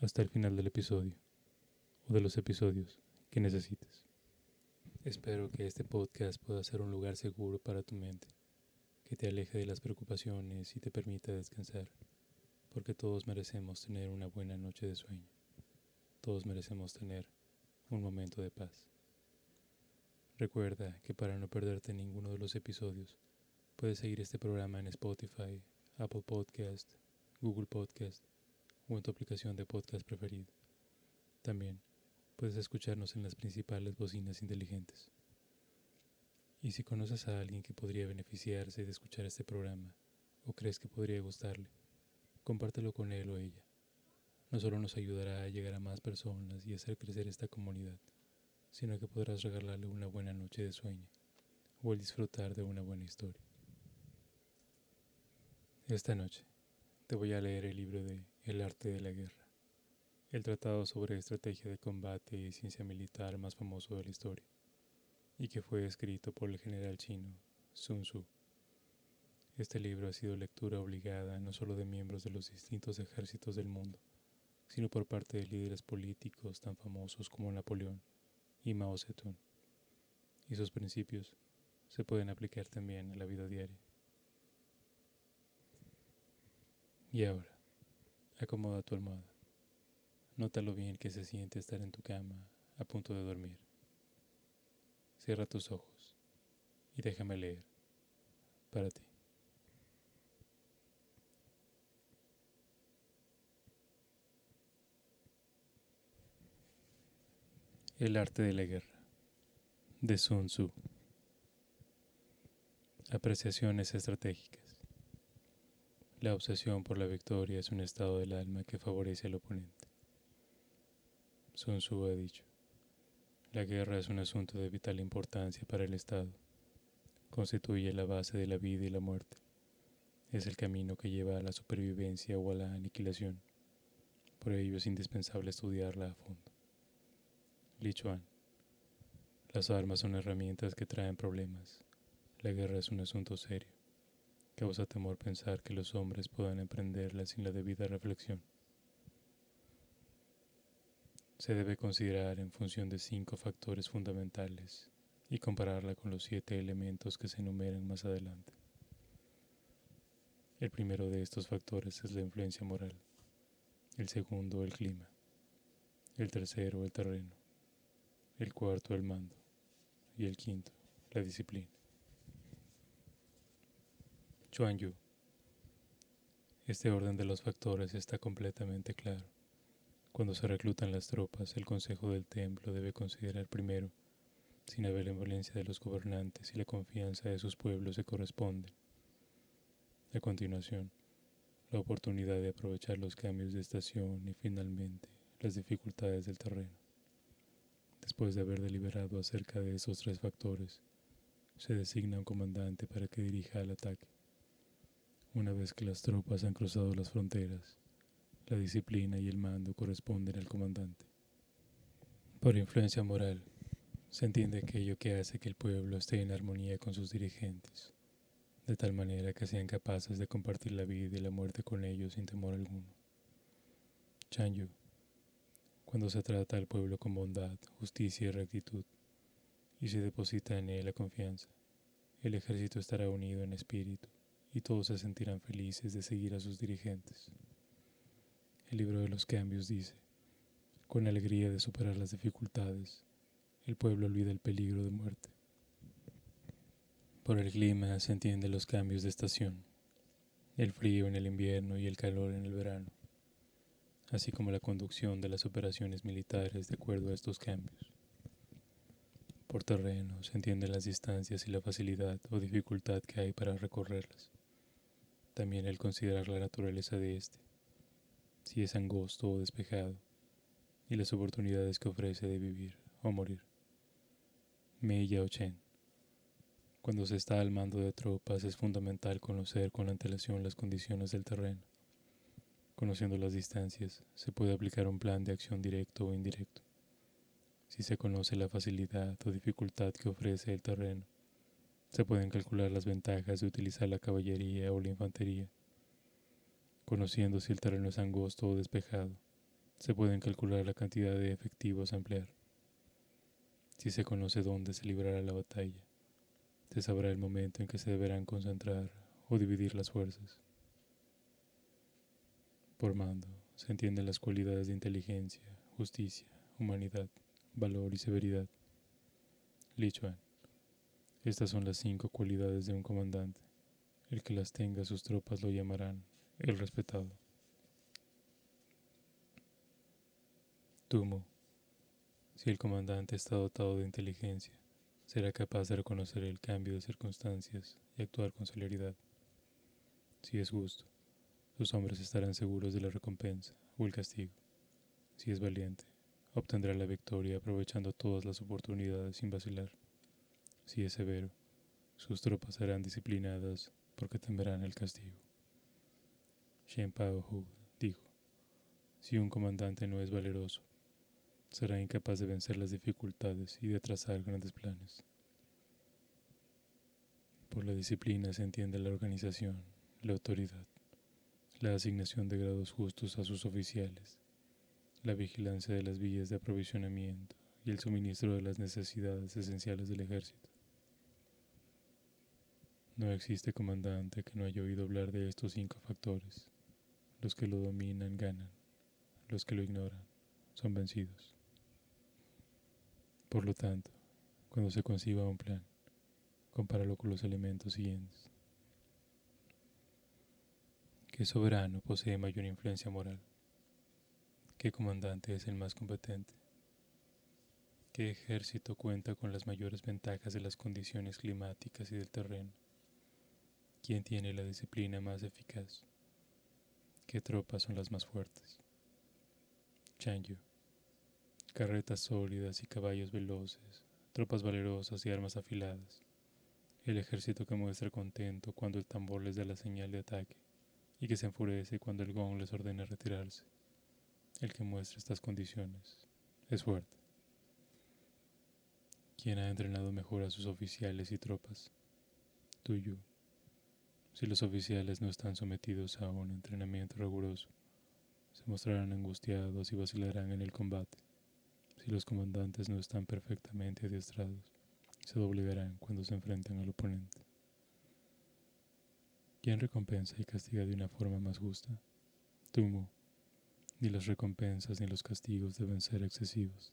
hasta el final del episodio o de los episodios que necesites. Espero que este podcast pueda ser un lugar seguro para tu mente, que te aleje de las preocupaciones y te permita descansar, porque todos merecemos tener una buena noche de sueño. Todos merecemos tener un momento de paz. Recuerda que para no perderte ninguno de los episodios, puedes seguir este programa en Spotify, Apple Podcast, Google Podcast o en tu aplicación de podcast preferido. También puedes escucharnos en las principales bocinas inteligentes. Y si conoces a alguien que podría beneficiarse de escuchar este programa o crees que podría gustarle, compártelo con él o ella. No solo nos ayudará a llegar a más personas y hacer crecer esta comunidad, sino que podrás regalarle una buena noche de sueño o el disfrutar de una buena historia. Esta noche te voy a leer el libro de El arte de la guerra, el tratado sobre estrategia de combate y ciencia militar más famoso de la historia, y que fue escrito por el general chino Sun Tzu. Este libro ha sido lectura obligada no solo de miembros de los distintos ejércitos del mundo, sino por parte de líderes políticos tan famosos como Napoleón y Mao Zedong. Y sus principios se pueden aplicar también a la vida diaria. Y ahora, acomoda tu almohada. Nota lo bien que se siente estar en tu cama a punto de dormir. Cierra tus ojos y déjame leer para ti. El arte de la guerra de Sun Tzu. Apreciaciones estratégicas. La obsesión por la victoria es un estado del alma que favorece al oponente. Sun Tzu ha dicho, la guerra es un asunto de vital importancia para el Estado. Constituye la base de la vida y la muerte. Es el camino que lleva a la supervivencia o a la aniquilación. Por ello es indispensable estudiarla a fondo. Li Chuan. Las armas son herramientas que traen problemas. La guerra es un asunto serio. Causa temor pensar que los hombres puedan emprenderla sin la debida reflexión. Se debe considerar en función de cinco factores fundamentales y compararla con los siete elementos que se enumeran más adelante. El primero de estos factores es la influencia moral, el segundo el clima, el tercero el terreno, el cuarto el mando y el quinto la disciplina. Chuan Yu. Este orden de los factores está completamente claro. Cuando se reclutan las tropas, el Consejo del Templo debe considerar primero si la benevolencia de los gobernantes y la confianza de sus pueblos se corresponden. A continuación, la oportunidad de aprovechar los cambios de estación y finalmente las dificultades del terreno. Después de haber deliberado acerca de esos tres factores, se designa un comandante para que dirija el ataque. Una vez que las tropas han cruzado las fronteras, la disciplina y el mando corresponden al comandante. Por influencia moral, se entiende aquello que hace que el pueblo esté en armonía con sus dirigentes, de tal manera que sean capaces de compartir la vida y la muerte con ellos sin temor alguno. Chanyu, cuando se trata al pueblo con bondad, justicia y rectitud, y se deposita en él la confianza, el ejército estará unido en espíritu y todos se sentirán felices de seguir a sus dirigentes. El libro de los cambios dice, con alegría de superar las dificultades, el pueblo olvida el peligro de muerte. Por el clima se entienden los cambios de estación, el frío en el invierno y el calor en el verano, así como la conducción de las operaciones militares de acuerdo a estos cambios. Por terreno se entienden las distancias y la facilidad o dificultad que hay para recorrerlas también el considerar la naturaleza de éste, si es angosto o despejado, y las oportunidades que ofrece de vivir o morir. Mei Yao Chen. Cuando se está al mando de tropas es fundamental conocer con antelación las condiciones del terreno. Conociendo las distancias, se puede aplicar un plan de acción directo o indirecto. Si se conoce la facilidad o dificultad que ofrece el terreno, se pueden calcular las ventajas de utilizar la caballería o la infantería. Conociendo si el terreno es angosto o despejado, se pueden calcular la cantidad de efectivos a emplear. Si se conoce dónde se librará la batalla, se sabrá el momento en que se deberán concentrar o dividir las fuerzas. Por mando se entienden las cualidades de inteligencia, justicia, humanidad, valor y severidad. Li Estas son las cinco cualidades de un comandante. El que las tenga sus tropas lo llamarán el respetado. Tumo. Si el comandante está dotado de inteligencia, será capaz de reconocer el cambio de circunstancias y actuar con celeridad. Si es justo, sus hombres estarán seguros de la recompensa o el castigo. Si es valiente, obtendrá la victoria aprovechando todas las oportunidades sin vacilar. Si es severo, sus tropas serán disciplinadas porque temerán el castigo. Shen Pao Hu dijo, si un comandante no es valeroso, será incapaz de vencer las dificultades y de trazar grandes planes. Por la disciplina se entiende la organización, la autoridad, la asignación de grados justos a sus oficiales, la vigilancia de las vías de aprovisionamiento y el suministro de las necesidades esenciales del ejército. No existe comandante que no haya oído hablar de estos cinco factores. Los que lo dominan ganan, los que lo ignoran son vencidos. Por lo tanto, cuando se conciba un plan, compáralo con los elementos siguientes. ¿Qué soberano posee mayor influencia moral? ¿Qué comandante es el más competente? ¿Qué ejército cuenta con las mayores ventajas de las condiciones climáticas y del terreno? ¿Quién tiene la disciplina más eficaz? ¿Qué tropas son las más fuertes? Chanyu carretas sólidas y caballos veloces, tropas valerosas y armas afiladas. El ejército que muestra contento cuando el tambor les da la señal de ataque y que se enfurece cuando el gong les ordena retirarse. El que muestra estas condiciones es fuerte. ¿Quién ha entrenado mejor a sus oficiales y tropas? Tuyo. Si los oficiales no están sometidos a un entrenamiento riguroso, se mostrarán angustiados y vacilarán en el combate. Si los comandantes no están perfectamente adiestrados, se doblegarán cuando se enfrenten al oponente. ¿Quién recompensa y castiga de una forma más justa? Tumo. Ni las recompensas ni los castigos deben ser excesivos.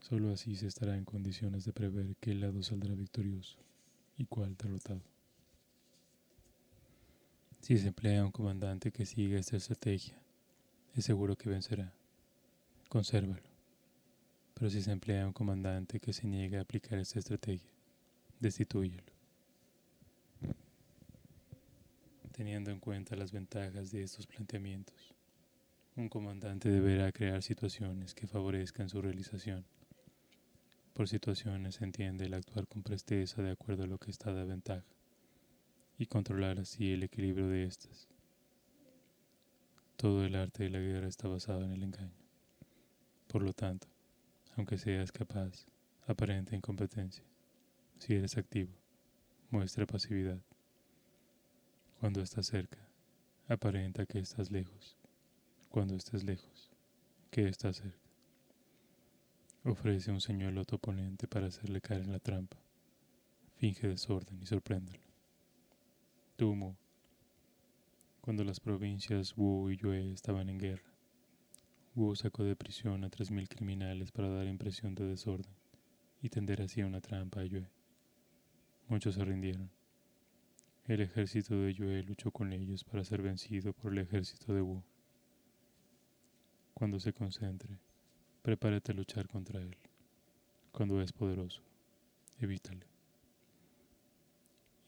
Solo así se estará en condiciones de prever qué lado saldrá victorioso y cuál derrotado. Si se emplea un comandante que siga esta estrategia, es seguro que vencerá. Consérvalo. Pero si se emplea un comandante que se niega a aplicar esta estrategia, destituyelo. Teniendo en cuenta las ventajas de estos planteamientos, un comandante deberá crear situaciones que favorezcan su realización. Por situaciones se entiende el actuar con presteza de acuerdo a lo que está de ventaja y controlar así el equilibrio de estas. Todo el arte de la guerra está basado en el engaño. Por lo tanto, aunque seas capaz, aparente incompetencia. Si eres activo, muestra pasividad. Cuando estás cerca, aparenta que estás lejos. Cuando estés lejos, que estás cerca. Ofrece un señuelo a tu oponente para hacerle caer en la trampa. Finge desorden y sorpréndelo. Tumo. Cuando las provincias Wu y Yue estaban en guerra, Wu sacó de prisión a tres mil criminales para dar impresión de desorden y tender así una trampa a Yue. Muchos se rindieron. El ejército de Yue luchó con ellos para ser vencido por el ejército de Wu. Cuando se concentre, prepárate a luchar contra él. Cuando es poderoso, evítale.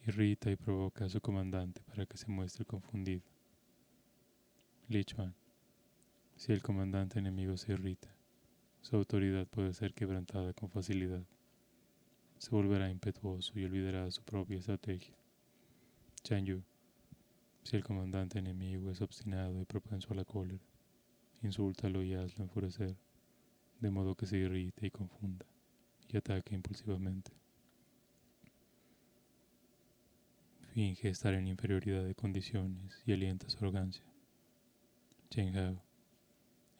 Irrita y provoca a su comandante para que se muestre confundido. Li Chuan. Si el comandante enemigo se irrita, su autoridad puede ser quebrantada con facilidad. Se volverá impetuoso y olvidará su propia estrategia. Chan Yu. Si el comandante enemigo es obstinado y propenso a la cólera, insúltalo y hazlo enfurecer, de modo que se irrite y confunda y ataque impulsivamente. Finge estar en inferioridad de condiciones y alienta su arrogancia. Chen Hao.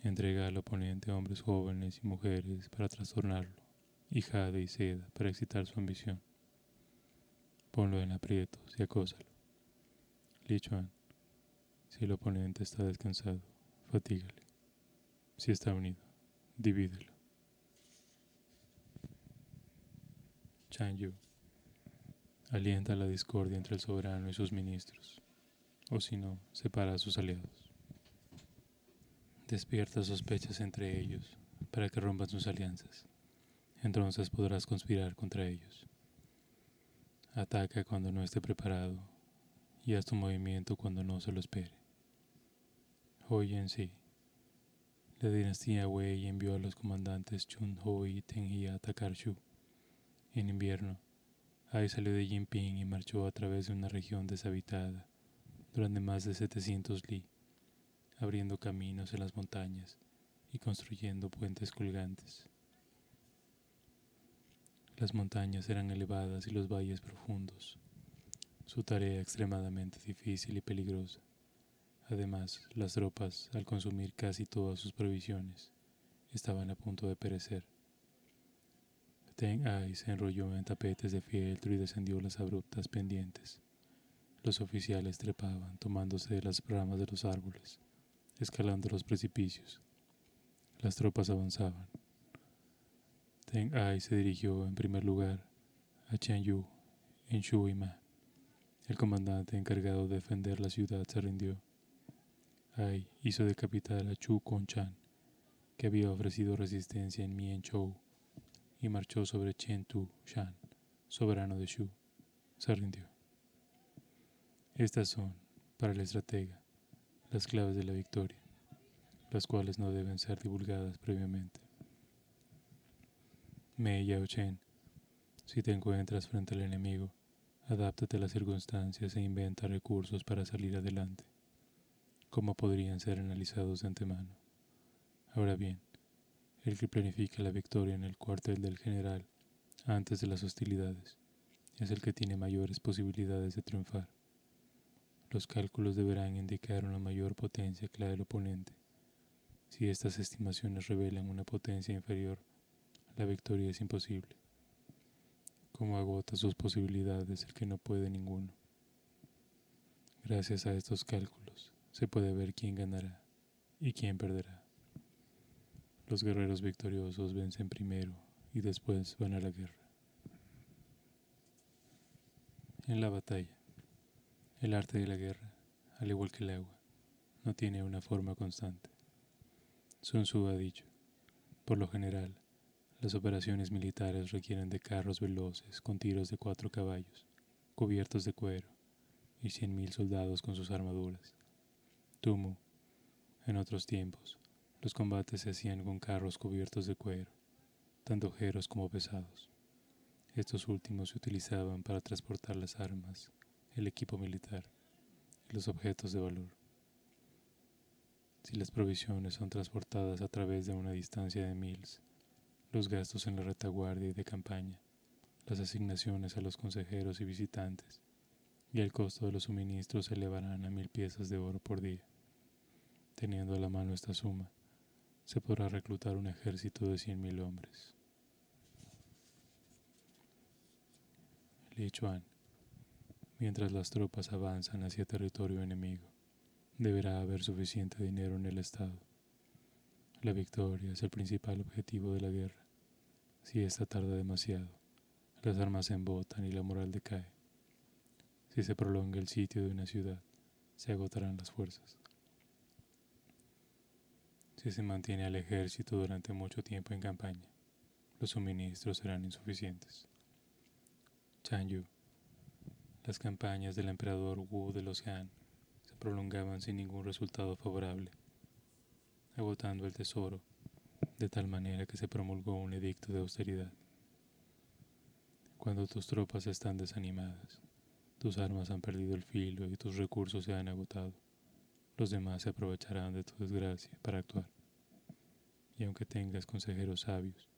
Entrega al oponente hombres jóvenes y mujeres para trastornarlo, y jade y seda para excitar su ambición. Ponlo en aprietos y acósalo. Li Chuan. Si el oponente está descansado, fatígale. Si está unido, divídelo. Chan Yu. Alienta la discordia entre el soberano y sus ministros, o si no, separa a sus aliados. Despierta sospechas entre ellos para que rompan sus alianzas. Entonces podrás conspirar contra ellos. Ataca cuando no esté preparado y haz tu movimiento cuando no se lo espere. Hoy en sí, la dinastía Wei envió a los comandantes Chun Ho y Teng Yi a atacar Shu. En invierno, Ai salió de Jinping y marchó a través de una región deshabitada durante más de 700 li abriendo caminos en las montañas y construyendo puentes colgantes. Las montañas eran elevadas y los valles profundos, su tarea extremadamente difícil y peligrosa. Además, las tropas, al consumir casi todas sus provisiones, estaban a punto de perecer. Teng Ai se enrolló en tapetes de fieltro y descendió las abruptas pendientes. Los oficiales trepaban, tomándose de las ramas de los árboles escalando los precipicios. Las tropas avanzaban. Teng Ai se dirigió en primer lugar a Chen Yu en Shuima. El comandante encargado de defender la ciudad se rindió. Ai hizo decapitar a Chu Chan, que había ofrecido resistencia en Mien Chou, y marchó sobre Chen Tu Shan, soberano de Shu. Se rindió. Estas son, para el estratega, las claves de la victoria, las cuales no deben ser divulgadas previamente. Mei Yao Chen, si te encuentras frente al enemigo, adáptate a las circunstancias e inventa recursos para salir adelante, como podrían ser analizados de antemano. Ahora bien, el que planifica la victoria en el cuartel del general antes de las hostilidades es el que tiene mayores posibilidades de triunfar. Los cálculos deberán indicar una mayor potencia que la del oponente. Si estas estimaciones revelan una potencia inferior, la victoria es imposible. Como agota sus posibilidades el que no puede ninguno. Gracias a estos cálculos se puede ver quién ganará y quién perderá. Los guerreros victoriosos vencen primero y después van a la guerra. En la batalla. El arte de la guerra, al igual que el agua, no tiene una forma constante. Sun Tzu ha dicho, por lo general, las operaciones militares requieren de carros veloces con tiros de cuatro caballos, cubiertos de cuero, y cien mil soldados con sus armaduras. Tumu, en otros tiempos, los combates se hacían con carros cubiertos de cuero, tanto ligeros como pesados. Estos últimos se utilizaban para transportar las armas el equipo militar y los objetos de valor. Si las provisiones son transportadas a través de una distancia de miles, los gastos en la retaguardia y de campaña, las asignaciones a los consejeros y visitantes y el costo de los suministros se elevarán a mil piezas de oro por día. Teniendo a la mano esta suma, se podrá reclutar un ejército de cien mil hombres. Li Chuan mientras las tropas avanzan hacia territorio enemigo. Deberá haber suficiente dinero en el Estado. La victoria es el principal objetivo de la guerra. Si esta tarda demasiado, las armas se embotan y la moral decae. Si se prolonga el sitio de una ciudad, se agotarán las fuerzas. Si se mantiene al ejército durante mucho tiempo en campaña, los suministros serán insuficientes. Chan Yu las campañas del emperador Wu de los se prolongaban sin ningún resultado favorable, agotando el tesoro de tal manera que se promulgó un edicto de austeridad. Cuando tus tropas están desanimadas, tus armas han perdido el filo y tus recursos se han agotado, los demás se aprovecharán de tu desgracia para actuar. Y aunque tengas consejeros sabios,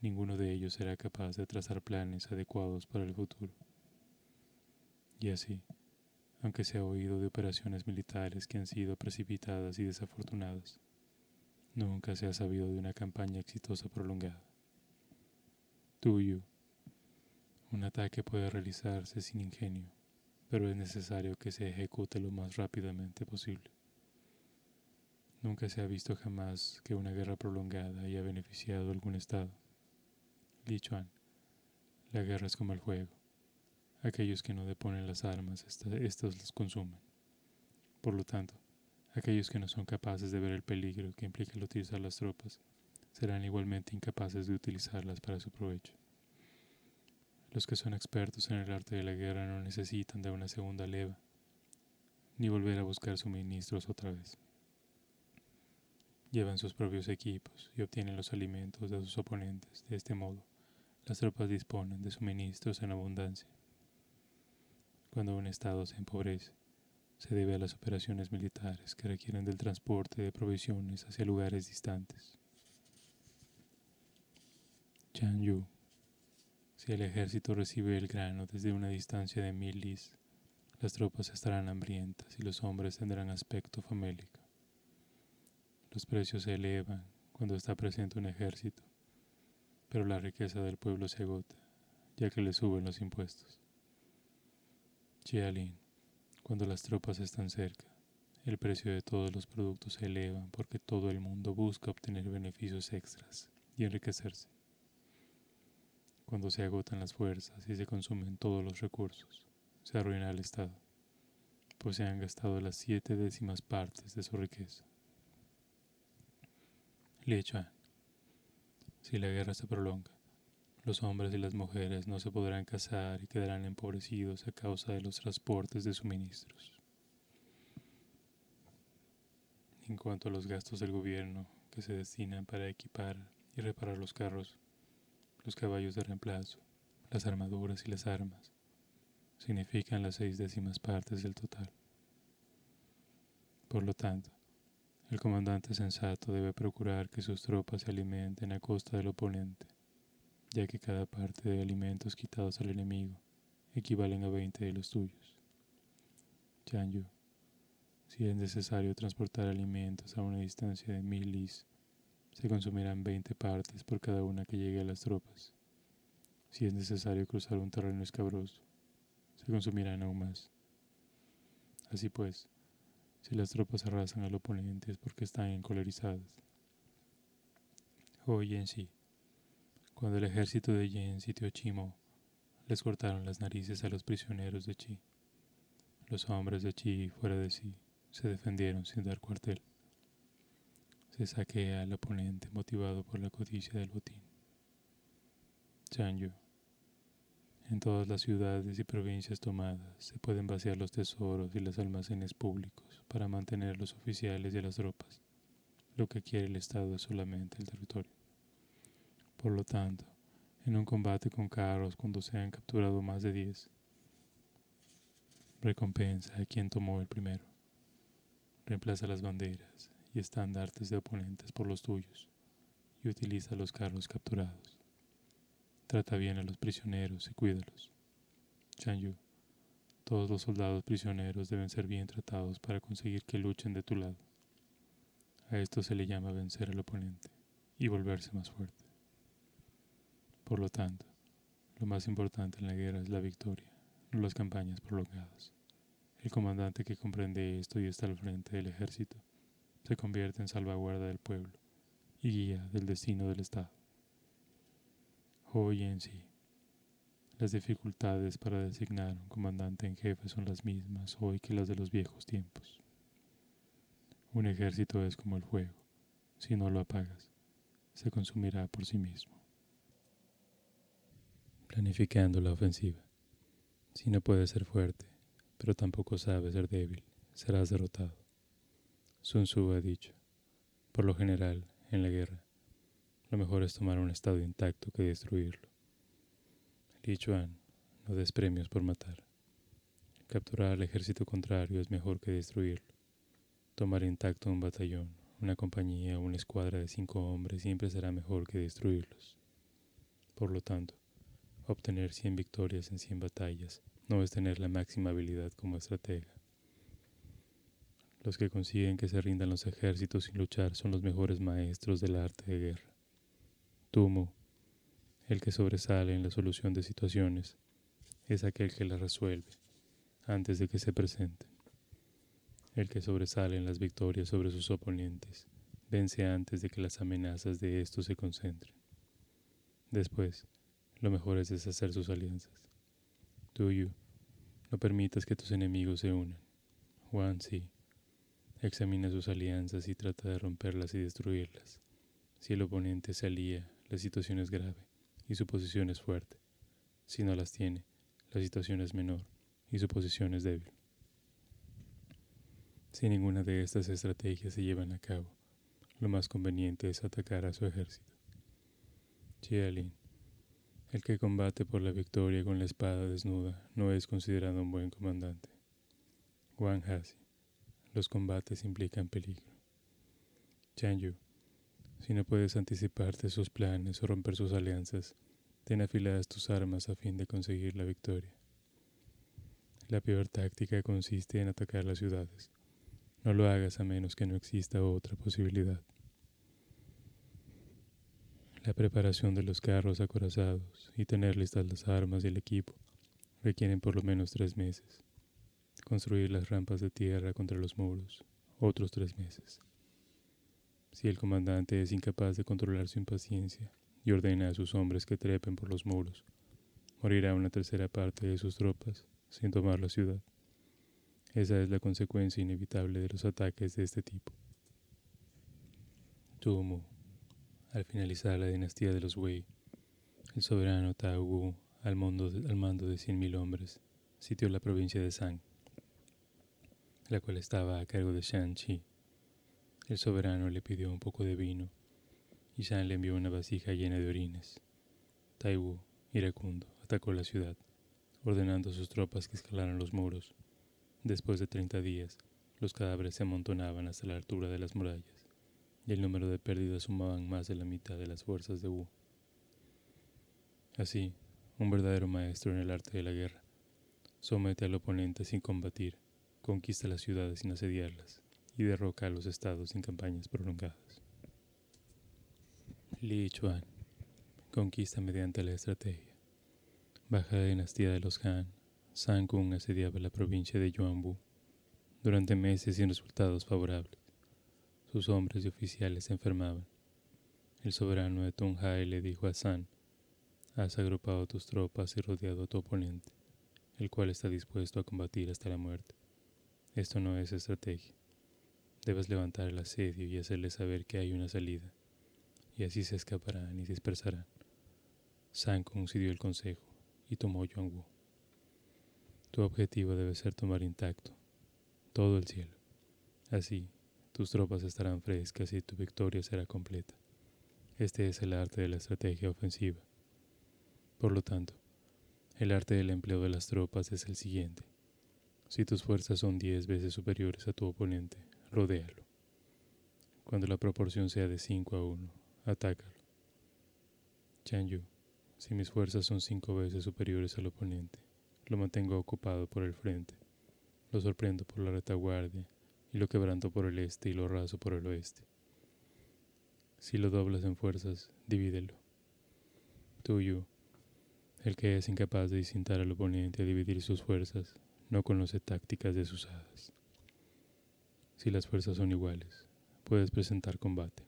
ninguno de ellos será capaz de trazar planes adecuados para el futuro. Y así, aunque se ha oído de operaciones militares que han sido precipitadas y desafortunadas, nunca se ha sabido de una campaña exitosa prolongada. Tuyo. Un ataque puede realizarse sin ingenio, pero es necesario que se ejecute lo más rápidamente posible. Nunca se ha visto jamás que una guerra prolongada haya beneficiado a algún Estado. Li Chuan, la guerra es como el fuego. Aquellos que no deponen las armas, estos las consumen. Por lo tanto, aquellos que no son capaces de ver el peligro que implica el utilizar las tropas, serán igualmente incapaces de utilizarlas para su provecho. Los que son expertos en el arte de la guerra no necesitan de una segunda leva, ni volver a buscar suministros otra vez. Llevan sus propios equipos y obtienen los alimentos de sus oponentes. De este modo, las tropas disponen de suministros en abundancia. Cuando un Estado se empobrece, se debe a las operaciones militares que requieren del transporte de provisiones hacia lugares distantes. Chan Yu. Si el ejército recibe el grano desde una distancia de mil lis, las tropas estarán hambrientas y los hombres tendrán aspecto famélico. Los precios se elevan cuando está presente un ejército, pero la riqueza del pueblo se agota, ya que le suben los impuestos. Chialin, cuando las tropas están cerca, el precio de todos los productos se eleva porque todo el mundo busca obtener beneficios extras y enriquecerse. Cuando se agotan las fuerzas y se consumen todos los recursos, se arruina el Estado, pues se han gastado las siete décimas partes de su riqueza. Lichuan. Si la guerra se prolonga, los hombres y las mujeres no se podrán casar y quedarán empobrecidos a causa de los transportes de suministros. En cuanto a los gastos del gobierno que se destinan para equipar y reparar los carros, los caballos de reemplazo, las armaduras y las armas, significan las seis décimas partes del total. Por lo tanto, el comandante sensato debe procurar que sus tropas se alimenten a costa del oponente ya que cada parte de alimentos quitados al enemigo equivalen a 20 de los tuyos. Chanyu, si es necesario transportar alimentos a una distancia de mil lis, se consumirán 20 partes por cada una que llegue a las tropas. Si es necesario cruzar un terreno escabroso, se consumirán aún más. Así pues, si las tropas arrasan al oponente es porque están encolerizadas. Hoy en sí, cuando el ejército de Yen sitió Chimo, les cortaron las narices a los prisioneros de Chi. Los hombres de Chi, fuera de sí, se defendieron sin dar cuartel. Se saquea al oponente motivado por la codicia del botín. Chanyu. En todas las ciudades y provincias tomadas se pueden vaciar los tesoros y los almacenes públicos para mantener a los oficiales y las tropas. Lo que quiere el Estado es solamente el territorio. Por lo tanto, en un combate con carros cuando se han capturado más de 10, recompensa a quien tomó el primero. Reemplaza las banderas y estandartes de oponentes por los tuyos y utiliza los carros capturados. Trata bien a los prisioneros y cuídalos. Chanyu, todos los soldados prisioneros deben ser bien tratados para conseguir que luchen de tu lado. A esto se le llama vencer al oponente y volverse más fuerte. Por lo tanto, lo más importante en la guerra es la victoria, no las campañas prolongadas. El comandante que comprende esto y está al frente del ejército se convierte en salvaguarda del pueblo y guía del destino del Estado. Hoy en sí, las dificultades para designar un comandante en jefe son las mismas hoy que las de los viejos tiempos. Un ejército es como el fuego, si no lo apagas, se consumirá por sí mismo planificando la ofensiva. Si no puede ser fuerte, pero tampoco sabe ser débil, serás derrotado. Sun Tzu ha dicho, por lo general, en la guerra, lo mejor es tomar un estado intacto que destruirlo. Li Chuan, no des premios por matar. Capturar al ejército contrario es mejor que destruirlo. Tomar intacto un batallón, una compañía una escuadra de cinco hombres siempre será mejor que destruirlos. Por lo tanto, obtener 100 victorias en 100 batallas no es tener la máxima habilidad como estratega. Los que consiguen que se rindan los ejércitos sin luchar son los mejores maestros del arte de guerra. Tumo, el que sobresale en la solución de situaciones, es aquel que las resuelve antes de que se presenten. El que sobresale en las victorias sobre sus oponentes vence antes de que las amenazas de estos se concentren. Después, lo mejor es deshacer sus alianzas. Tuyo, no permitas que tus enemigos se unan. Juan, sí. Examina sus alianzas y trata de romperlas y destruirlas. Si el oponente se alía, la situación es grave y su posición es fuerte. Si no las tiene, la situación es menor y su posición es débil. Si ninguna de estas estrategias se llevan a cabo, lo más conveniente es atacar a su ejército. Chialin, el que combate por la victoria con la espada desnuda no es considerado un buen comandante. Wang Hasi, los combates implican peligro. Yu, si no puedes anticiparte sus planes o romper sus alianzas, ten afiladas tus armas a fin de conseguir la victoria. La peor táctica consiste en atacar las ciudades. No lo hagas a menos que no exista otra posibilidad. La preparación de los carros acorazados y tener listas las armas y el equipo requieren por lo menos tres meses construir las rampas de tierra contra los muros, otros tres meses. Si el comandante es incapaz de controlar su impaciencia y ordena a sus hombres que trepen por los muros, morirá una tercera parte de sus tropas sin tomar la ciudad. Esa es la consecuencia inevitable de los ataques de este tipo. Tumu, al finalizar la dinastía de los Wei, el soberano Tao al, mando de cien mil hombres, sitió la provincia de Sang la cual estaba a cargo de Shan Chi. El soberano le pidió un poco de vino y Shan le envió una vasija llena de orines. Taiwu, iracundo, atacó la ciudad, ordenando a sus tropas que escalaran los muros. Después de treinta días, los cadáveres se amontonaban hasta la altura de las murallas, y el número de pérdidas sumaban más de la mitad de las fuerzas de Wu. Así, un verdadero maestro en el arte de la guerra somete al oponente sin combatir conquista las ciudades sin asediarlas y derroca a los estados sin campañas prolongadas. Li Chuan conquista mediante la estrategia. Baja la dinastía de los Han, San Kung asediaba la provincia de Yuanbu durante meses sin resultados favorables. Sus hombres y oficiales se enfermaban. El soberano de Tunghai le dijo a San, has agrupado tus tropas y rodeado a tu oponente, el cual está dispuesto a combatir hasta la muerte. Esto no es estrategia. Debes levantar el asedio y hacerle saber que hay una salida, y así se escaparán y dispersarán. San concedió el consejo y tomó Yuanwu. Tu objetivo debe ser tomar intacto todo el cielo. Así, tus tropas estarán frescas y tu victoria será completa. Este es el arte de la estrategia ofensiva. Por lo tanto, el arte del empleo de las tropas es el siguiente. Si tus fuerzas son diez veces superiores a tu oponente, rodéalo. Cuando la proporción sea de 5 a 1, atácalo. Yu, si mis fuerzas son cinco veces superiores al oponente, lo mantengo ocupado por el frente, lo sorprendo por la retaguardia y lo quebranto por el este y lo raso por el oeste. Si lo doblas en fuerzas, divídelo. Tuyo, el que es incapaz de distintar al oponente a dividir sus fuerzas, no conoce tácticas desusadas. Si las fuerzas son iguales, puedes presentar combate.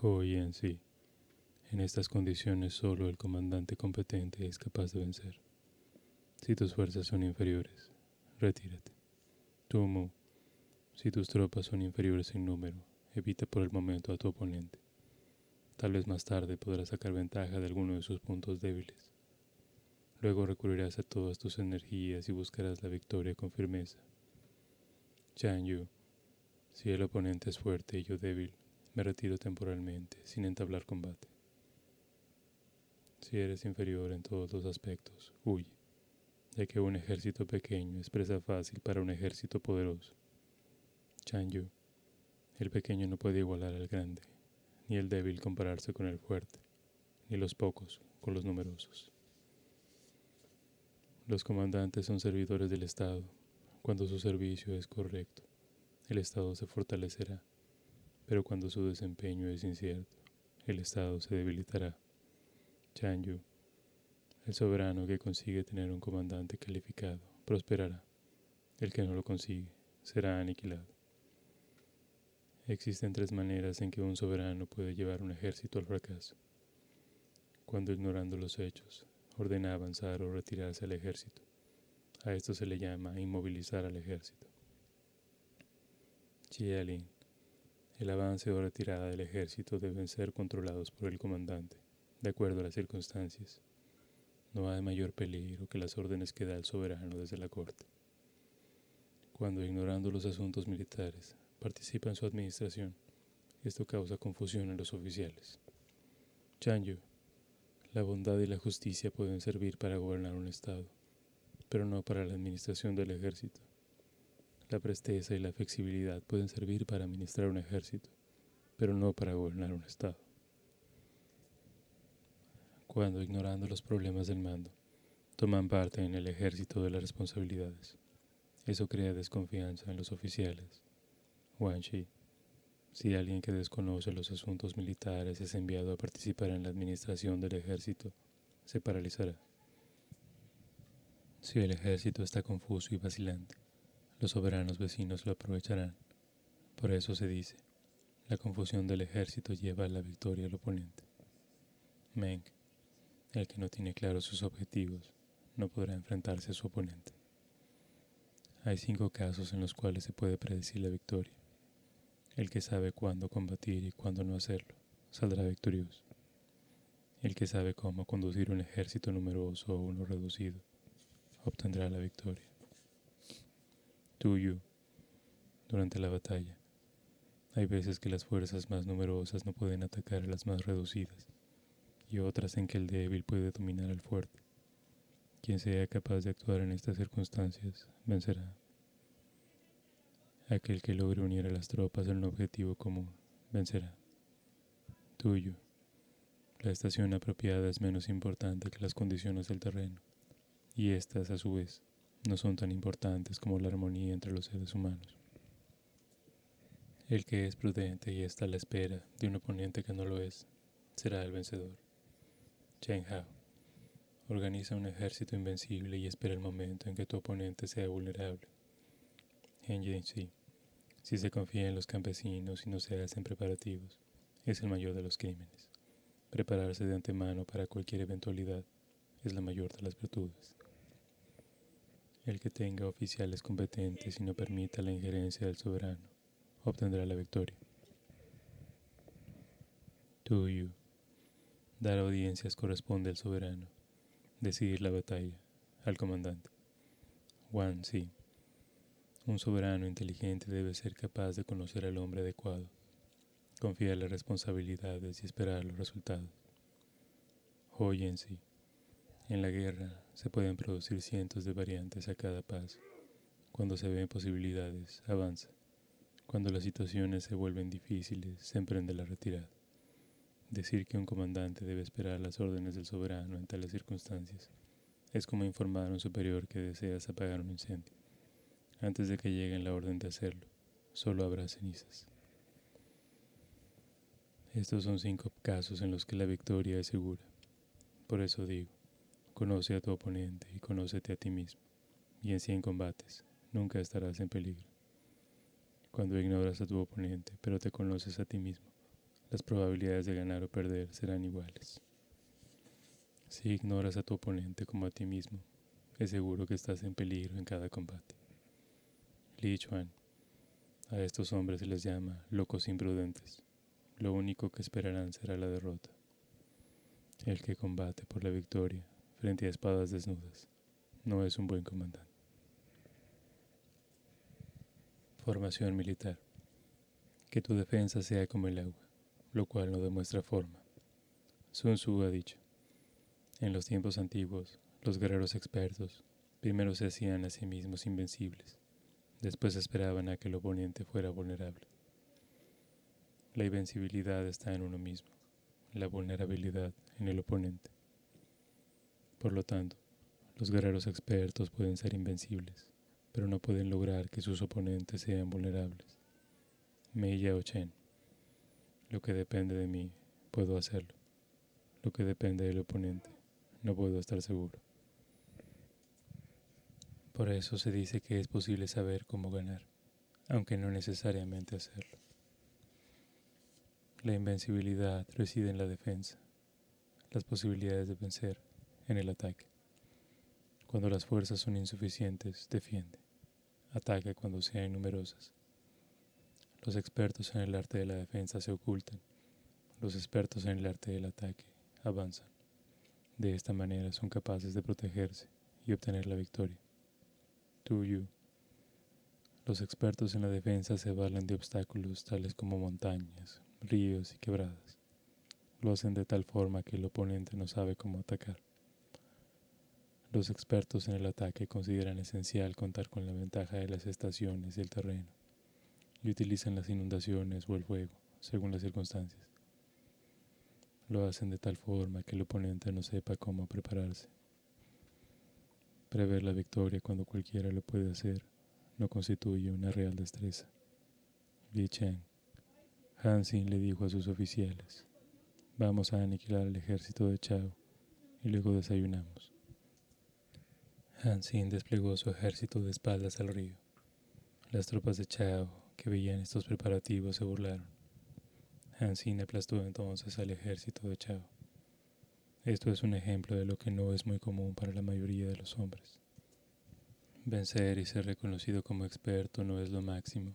Hoy en sí, en estas condiciones solo el comandante competente es capaz de vencer. Si tus fuerzas son inferiores, retírate. Tumu, si tus tropas son inferiores en número, evita por el momento a tu oponente. Tal vez más tarde podrás sacar ventaja de alguno de sus puntos débiles. Luego recurrirás a todas tus energías y buscarás la victoria con firmeza. Chan Yu, si el oponente es fuerte y yo débil, me retiro temporalmente, sin entablar combate. Si eres inferior en todos los aspectos, huye, ya que un ejército pequeño es presa fácil para un ejército poderoso. Chan Yu, el pequeño no puede igualar al grande, ni el débil compararse con el fuerte, ni los pocos con los numerosos. Los comandantes son servidores del Estado. Cuando su servicio es correcto, el Estado se fortalecerá, pero cuando su desempeño es incierto, el Estado se debilitará. Chanyu, el soberano que consigue tener un comandante calificado, prosperará. El que no lo consigue, será aniquilado. Existen tres maneras en que un soberano puede llevar un ejército al fracaso. Cuando ignorando los hechos, ordena avanzar o retirarse al ejército. A esto se le llama inmovilizar al ejército. Chialin. El avance o retirada del ejército deben ser controlados por el comandante, de acuerdo a las circunstancias. No hay mayor peligro que las órdenes que da el soberano desde la corte. Cuando ignorando los asuntos militares participa en su administración, esto causa confusión en los oficiales. Chanyu la bondad y la justicia pueden servir para gobernar un Estado, pero no para la administración del ejército. La presteza y la flexibilidad pueden servir para administrar un ejército, pero no para gobernar un Estado. Cuando, ignorando los problemas del mando, toman parte en el ejército de las responsabilidades, eso crea desconfianza en los oficiales. Wang Shi si alguien que desconoce los asuntos militares es enviado a participar en la administración del ejército, se paralizará. Si el ejército está confuso y vacilante, los soberanos vecinos lo aprovecharán. Por eso se dice, la confusión del ejército lleva a la victoria al oponente. Meng, el que no tiene claros sus objetivos, no podrá enfrentarse a su oponente. Hay cinco casos en los cuales se puede predecir la victoria. El que sabe cuándo combatir y cuándo no hacerlo, saldrá victorioso. El que sabe cómo conducir un ejército numeroso o uno reducido, obtendrá la victoria. Tuyo, durante la batalla, hay veces que las fuerzas más numerosas no pueden atacar a las más reducidas, y otras en que el débil puede dominar al fuerte. Quien sea capaz de actuar en estas circunstancias, vencerá. Aquel que logre unir a las tropas en un objetivo común vencerá. Tuyo. La estación apropiada es menos importante que las condiciones del terreno, y estas, a su vez, no son tan importantes como la armonía entre los seres humanos. El que es prudente y está a la espera de un oponente que no lo es, será el vencedor. Chen Hao. Organiza un ejército invencible y espera el momento en que tu oponente sea vulnerable. En si se confía en los campesinos y no se hacen preparativos, es el mayor de los crímenes. Prepararse de antemano para cualquier eventualidad es la mayor de las virtudes. El que tenga oficiales competentes y no permita la injerencia del soberano obtendrá la victoria. Tuyo. Dar audiencias corresponde al soberano. Decidir la batalla al comandante. One, sí. Un soberano inteligente debe ser capaz de conocer al hombre adecuado, confiar las responsabilidades y esperar los resultados. Hoy en sí, en la guerra se pueden producir cientos de variantes a cada paso. Cuando se ven posibilidades, avanza. Cuando las situaciones se vuelven difíciles, se emprende la retirada. Decir que un comandante debe esperar las órdenes del soberano en tales circunstancias es como informar a un superior que deseas apagar un incendio. Antes de que llegue la orden de hacerlo, solo habrá cenizas. Estos son cinco casos en los que la victoria es segura. Por eso digo, conoce a tu oponente y conócete a ti mismo, y en cien combates nunca estarás en peligro. Cuando ignoras a tu oponente, pero te conoces a ti mismo, las probabilidades de ganar o perder serán iguales. Si ignoras a tu oponente como a ti mismo, es seguro que estás en peligro en cada combate. Li Chuan. A estos hombres se les llama locos imprudentes. Lo único que esperarán será la derrota. El que combate por la victoria frente a espadas desnudas no es un buen comandante. Formación militar. Que tu defensa sea como el agua, lo cual no demuestra forma. Sun Tzu ha dicho, en los tiempos antiguos, los guerreros expertos primero se hacían a sí mismos invencibles, después esperaban a que el oponente fuera vulnerable. La invencibilidad está en uno mismo, la vulnerabilidad en el oponente. Por lo tanto, los guerreros expertos pueden ser invencibles, pero no pueden lograr que sus oponentes sean vulnerables. Mei Yao Chen. Lo que depende de mí, puedo hacerlo. Lo que depende del oponente, no puedo estar seguro. Por eso se dice que es posible saber cómo ganar, aunque no necesariamente hacerlo. La invencibilidad reside en la defensa, las posibilidades de vencer en el ataque. Cuando las fuerzas son insuficientes, defiende. Ataca cuando sean numerosas. Los expertos en el arte de la defensa se ocultan. Los expertos en el arte del ataque avanzan. De esta manera son capaces de protegerse y obtener la victoria. Tuyo. Los expertos en la defensa se valen de obstáculos tales como montañas, ríos y quebradas. Lo hacen de tal forma que el oponente no sabe cómo atacar. Los expertos en el ataque consideran esencial contar con la ventaja de las estaciones y el terreno, y utilizan las inundaciones o el fuego, según las circunstancias. Lo hacen de tal forma que el oponente no sepa cómo prepararse. Prever la victoria cuando cualquiera lo puede hacer no constituye una real destreza. Li Cheng. Hansin le dijo a sus oficiales, vamos a aniquilar el ejército de Chao y luego desayunamos. Hansin desplegó su ejército de espaldas al río. Las tropas de Chao, que veían estos preparativos, se burlaron. Hansin aplastó entonces al ejército de Chao. Esto es un ejemplo de lo que no es muy común para la mayoría de los hombres. Vencer y ser reconocido como experto no es lo máximo,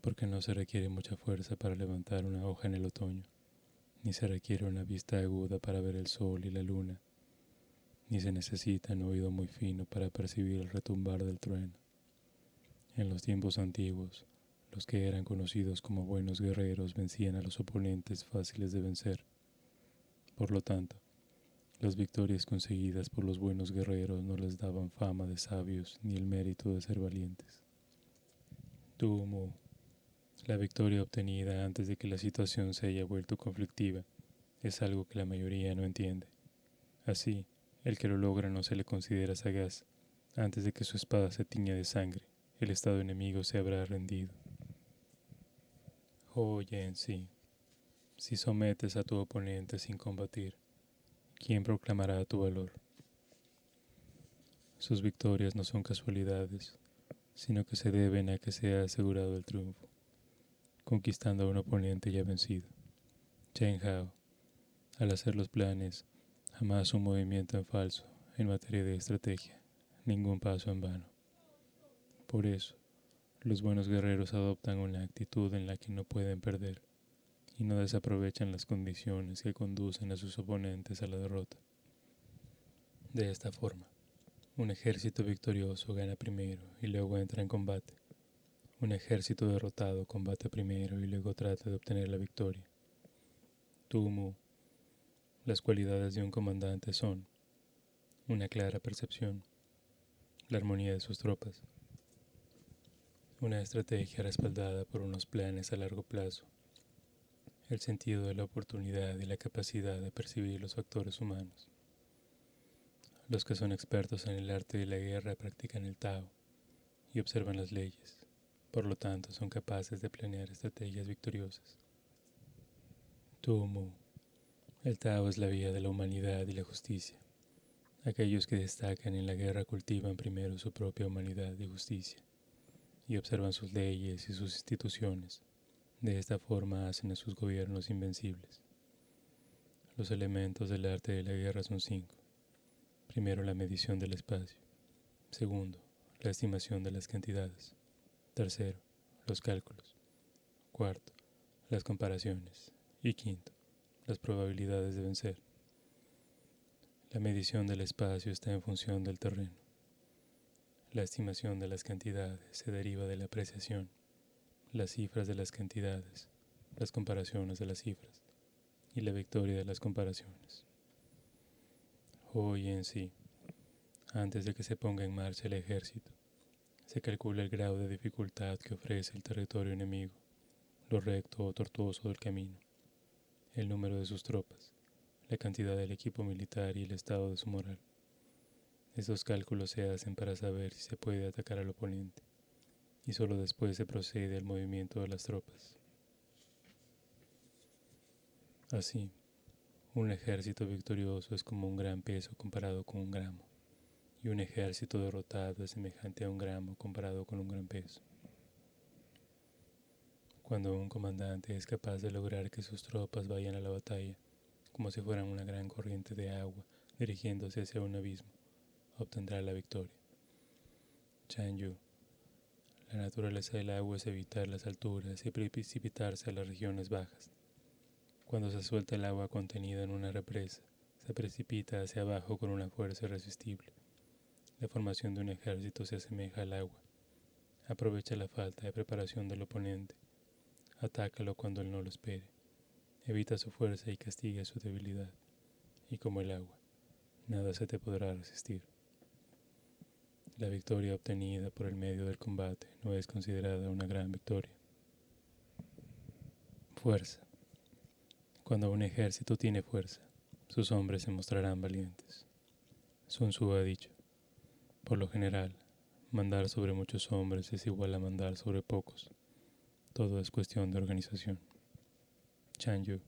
porque no se requiere mucha fuerza para levantar una hoja en el otoño, ni se requiere una vista aguda para ver el sol y la luna ni se necesita un oído muy fino para percibir el retumbar del trueno. En los tiempos antiguos, los que eran conocidos como buenos guerreros vencían a los oponentes fáciles de vencer. Por lo tanto, las victorias conseguidas por los buenos guerreros no les daban fama de sabios ni el mérito de ser valientes. Tumo, la victoria obtenida antes de que la situación se haya vuelto conflictiva, es algo que la mayoría no entiende. Así, el que lo logra no se le considera sagaz. Antes de que su espada se tiña de sangre, el estado enemigo se habrá rendido. Oye en sí, si sometes a tu oponente sin combatir, ¿quién proclamará tu valor? Sus victorias no son casualidades, sino que se deben a que se ha asegurado el triunfo, conquistando a un oponente ya vencido. Chen Hao, al hacer los planes, Jamás un movimiento en falso en materia de estrategia, ningún paso en vano. Por eso, los buenos guerreros adoptan una actitud en la que no pueden perder y no desaprovechan las condiciones que conducen a sus oponentes a la derrota. De esta forma, un ejército victorioso gana primero y luego entra en combate. Un ejército derrotado combate primero y luego trata de obtener la victoria. Tumu las cualidades de un comandante son una clara percepción, la armonía de sus tropas, una estrategia respaldada por unos planes a largo plazo, el sentido de la oportunidad y la capacidad de percibir los factores humanos. Los que son expertos en el arte de la guerra practican el Tao y observan las leyes, por lo tanto son capaces de planear estrategias victoriosas. Tumu el Tao es la vía de la humanidad y la justicia. Aquellos que destacan en la guerra cultivan primero su propia humanidad y justicia y observan sus leyes y sus instituciones. De esta forma hacen a sus gobiernos invencibles. Los elementos del arte de la guerra son cinco. Primero, la medición del espacio. Segundo, la estimación de las cantidades. Tercero, los cálculos. Cuarto, las comparaciones. Y quinto, las probabilidades de vencer. La medición del espacio está en función del terreno. La estimación de las cantidades se deriva de la apreciación, las cifras de las cantidades, las comparaciones de las cifras y la victoria de las comparaciones. Hoy en sí, antes de que se ponga en marcha el ejército, se calcula el grado de dificultad que ofrece el territorio enemigo, lo recto o tortuoso del camino, el número de sus tropas, la cantidad del equipo militar y el estado de su moral. Estos cálculos se hacen para saber si se puede atacar al oponente, y solo después se procede al movimiento de las tropas. Así, un ejército victorioso es como un gran peso comparado con un gramo, y un ejército derrotado es semejante a un gramo comparado con un gran peso. Cuando un comandante es capaz de lograr que sus tropas vayan a la batalla, como si fueran una gran corriente de agua dirigiéndose hacia un abismo, obtendrá la victoria. Chan Yu. La naturaleza del agua es evitar las alturas y precipitarse a las regiones bajas. Cuando se suelta el agua contenida en una represa, se precipita hacia abajo con una fuerza irresistible. La formación de un ejército se asemeja al agua. Aprovecha la falta de preparación del oponente. Atácalo cuando él no lo espere. Evita su fuerza y castiga su debilidad. Y como el agua, nada se te podrá resistir. La victoria obtenida por el medio del combate no es considerada una gran victoria. Fuerza. Cuando un ejército tiene fuerza, sus hombres se mostrarán valientes. Sun Tzu ha dicho, por lo general, mandar sobre muchos hombres es igual a mandar sobre pocos. Todo es cuestión de organización. Chan Yu.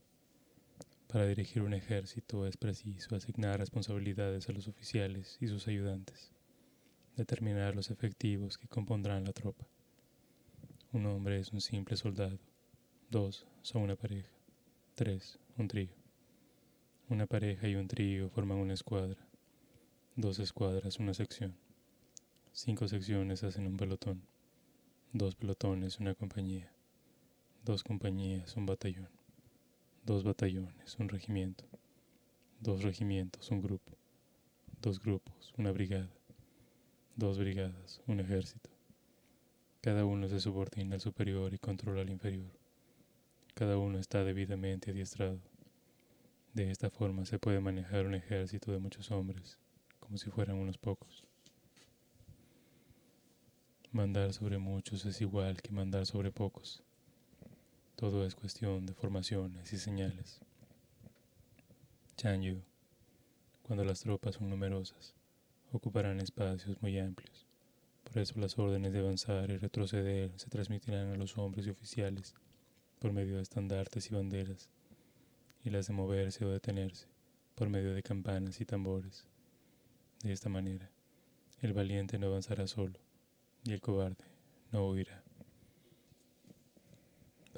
Para dirigir un ejército es preciso asignar responsabilidades a los oficiales y sus ayudantes determinar los efectivos que compondrán la tropa. Un hombre es un simple soldado. Dos son una pareja. Tres, un trío. Una pareja y un trío forman una escuadra. Dos escuadras, una sección. Cinco secciones hacen un pelotón. Dos pelotones, una compañía. Dos compañías, un batallón. Dos batallones, un regimiento. Dos regimientos, un grupo. Dos grupos, una brigada dos brigadas, un ejército. Cada uno se subordina al superior y controla al inferior. Cada uno está debidamente adiestrado. De esta forma se puede manejar un ejército de muchos hombres, como si fueran unos pocos. Mandar sobre muchos es igual que mandar sobre pocos. Todo es cuestión de formaciones y señales. Chanyu, cuando las tropas son numerosas, ocuparán espacios muy amplios. Por eso las órdenes de avanzar y retroceder se transmitirán a los hombres y oficiales por medio de estandartes y banderas, y las de moverse o detenerse por medio de campanas y tambores. De esta manera, el valiente no avanzará solo, y el cobarde no huirá.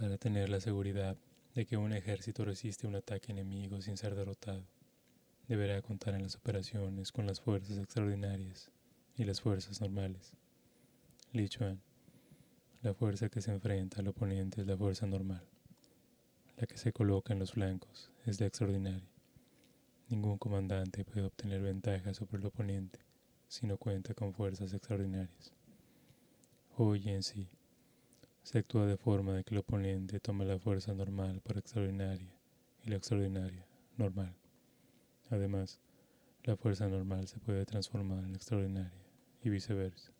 Para tener la seguridad de que un ejército resiste un ataque enemigo sin ser derrotado, deberá contar en las operaciones con las fuerzas extraordinarias y las fuerzas normales. Li Chuan, la fuerza que se enfrenta al oponente es la fuerza normal. La que se coloca en los flancos es la extraordinaria. Ningún comandante puede obtener ventaja sobre el oponente si no cuenta con fuerzas extraordinarias. En sí, se actúa de forma de que el oponente toma la fuerza normal por extraordinaria y la extraordinaria normal. Además, la fuerza normal se puede transformar en extraordinaria y viceversa.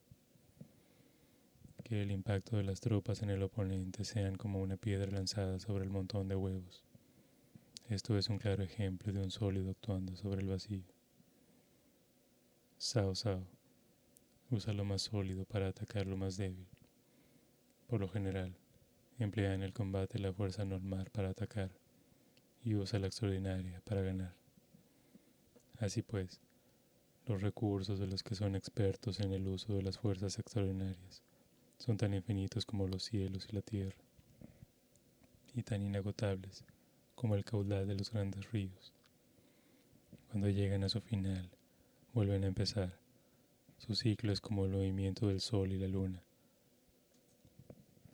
Que el impacto de las tropas en el oponente sean como una piedra lanzada sobre el montón de huevos. Esto es un claro ejemplo de un sólido actuando sobre el vacío. Sao Sao usa lo más sólido para atacar lo más débil. Por lo general, emplea en el combate la fuerza normal para atacar y usa la extraordinaria para ganar. Así pues, los recursos de los que son expertos en el uso de las fuerzas extraordinarias son tan infinitos como los cielos y la tierra, y tan inagotables como el caudal de los grandes ríos. Cuando llegan a su final, vuelven a empezar. Su ciclo es como el movimiento del sol y la luna.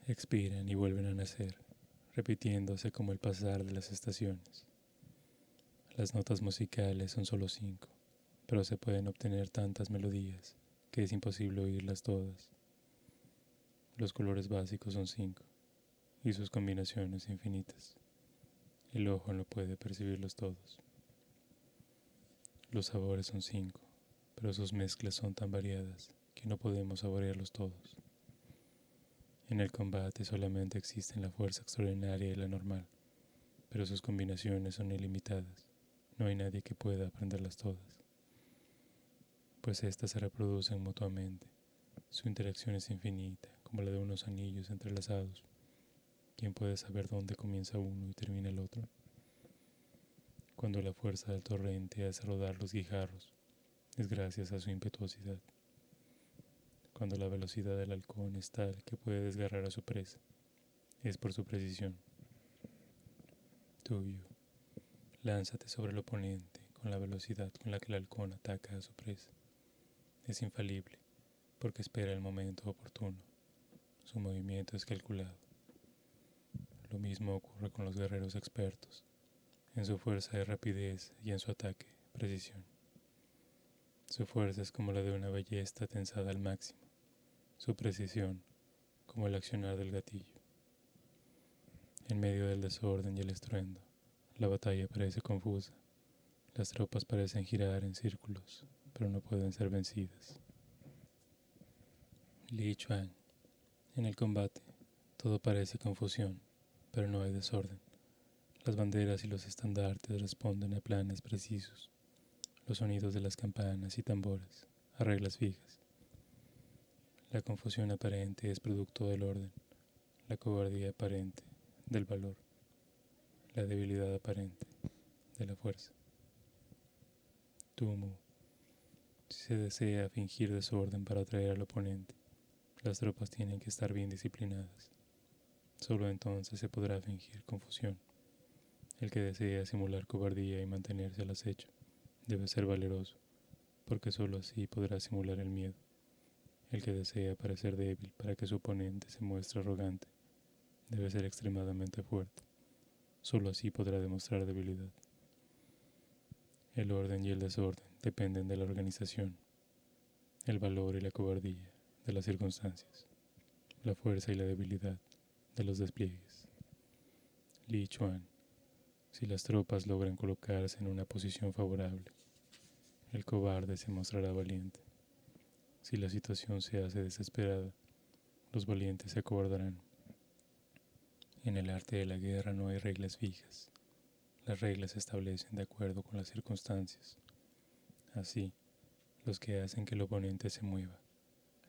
Expiran y vuelven a nacer, repitiéndose como el pasar de las estaciones. Las notas musicales son solo cinco, pero se pueden obtener tantas melodías que es imposible oírlas todas. Los colores básicos son cinco y sus combinaciones infinitas. El ojo no puede percibirlos todos. Los sabores son cinco, pero sus mezclas son tan variadas que no podemos saborearlos todos. En el combate solamente existen la fuerza extraordinaria y la normal, pero sus combinaciones son ilimitadas. No hay nadie que pueda aprenderlas todas, pues éstas se reproducen mutuamente. Su interacción es infinita, como la de unos anillos entrelazados. ¿Quién puede saber dónde comienza uno y termina el otro? Cuando la fuerza del torrente hace rodar los guijarros, es gracias a su impetuosidad cuando la velocidad del halcón es tal que puede desgarrar a su presa. Es por su precisión. Tubio, lánzate sobre el oponente con la velocidad con la que el halcón ataca a su presa. Es infalible, porque espera el momento oportuno. Su movimiento es calculado. Lo mismo ocurre con los guerreros expertos, en su fuerza de rapidez y en su ataque, precisión. Su fuerza es como la de una ballesta tensada al máximo su precisión, como el accionar del gatillo. En medio del desorden y el estruendo, la batalla parece confusa. Las tropas parecen girar en círculos, pero no pueden ser vencidas. Li Chuan. En el combate, todo parece confusión, pero no hay desorden. Las banderas y los estandartes responden a planes precisos. Los sonidos de las campanas y tambores, a reglas fijas. La confusión aparente es producto del orden, la cobardía aparente del valor, la debilidad aparente de la fuerza. Tumu. Si se desea fingir desorden para atraer al oponente, las tropas tienen que estar bien disciplinadas. Solo entonces se podrá fingir confusión. El que desea simular cobardía y mantenerse al acecho debe ser valeroso, porque solo así podrá simular el miedo. El que desea parecer débil para que su oponente se muestre arrogante debe ser extremadamente fuerte. Solo así podrá demostrar debilidad. El orden y el desorden dependen de la organización, el valor y la cobardía de las circunstancias, la fuerza y la debilidad de los despliegues. Li Chuan. Si las tropas logran colocarse en una posición favorable, el cobarde se mostrará valiente. Si la situación se hace desesperada, los valientes se acobardarán. En el arte de la guerra no hay reglas fijas. Las reglas se establecen de acuerdo con las circunstancias. Así, los que hacen que el oponente se mueva,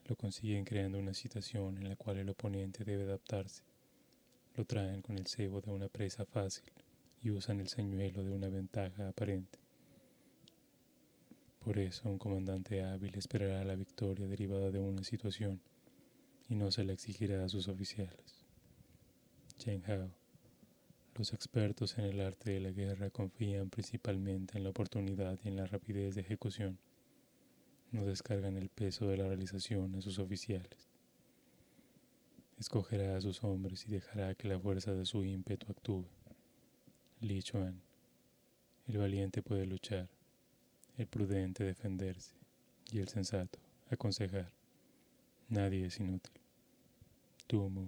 lo consiguen creando una situación en la cual el oponente debe adaptarse. Lo traen con el cebo de una presa fácil y usan el señuelo de una ventaja aparente. Por eso un comandante hábil esperará la victoria derivada de una situación y no se la exigirá a sus oficiales. Chen Hao. Los expertos en el arte de la guerra confían principalmente en la oportunidad y en la rapidez de ejecución. No descargan el peso de la realización a sus oficiales. Escogerá a sus hombres y dejará que la fuerza de su ímpetu actúe. Li Chuan. El valiente puede luchar, el prudente defenderse y el sensato aconsejar. Nadie es inútil. Tú, Mu,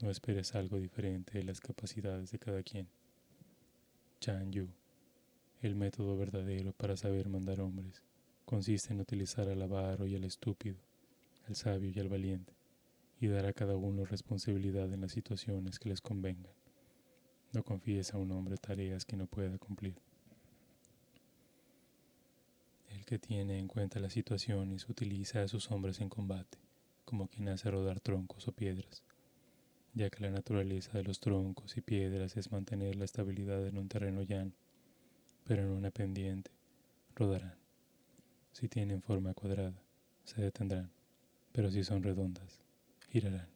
no esperes algo diferente de las capacidades de cada quien. Chan Yu, el método verdadero para saber mandar hombres consiste en utilizar al avaro y al estúpido, al sabio y al valiente, y dar a cada uno responsabilidad en las situaciones que les convengan. No confíes a un hombre tareas que no pueda cumplir que tiene en cuenta las situaciones utiliza a sus hombres en combate, como quien hace rodar troncos o piedras, ya que la naturaleza de los troncos y piedras es mantener la estabilidad en un terreno llano, pero en una pendiente rodarán. Si tienen forma cuadrada, se detendrán, pero si son redondas, girarán.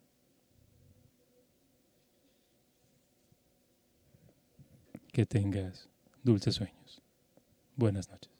Que tengas dulces sueños. Buenas noches.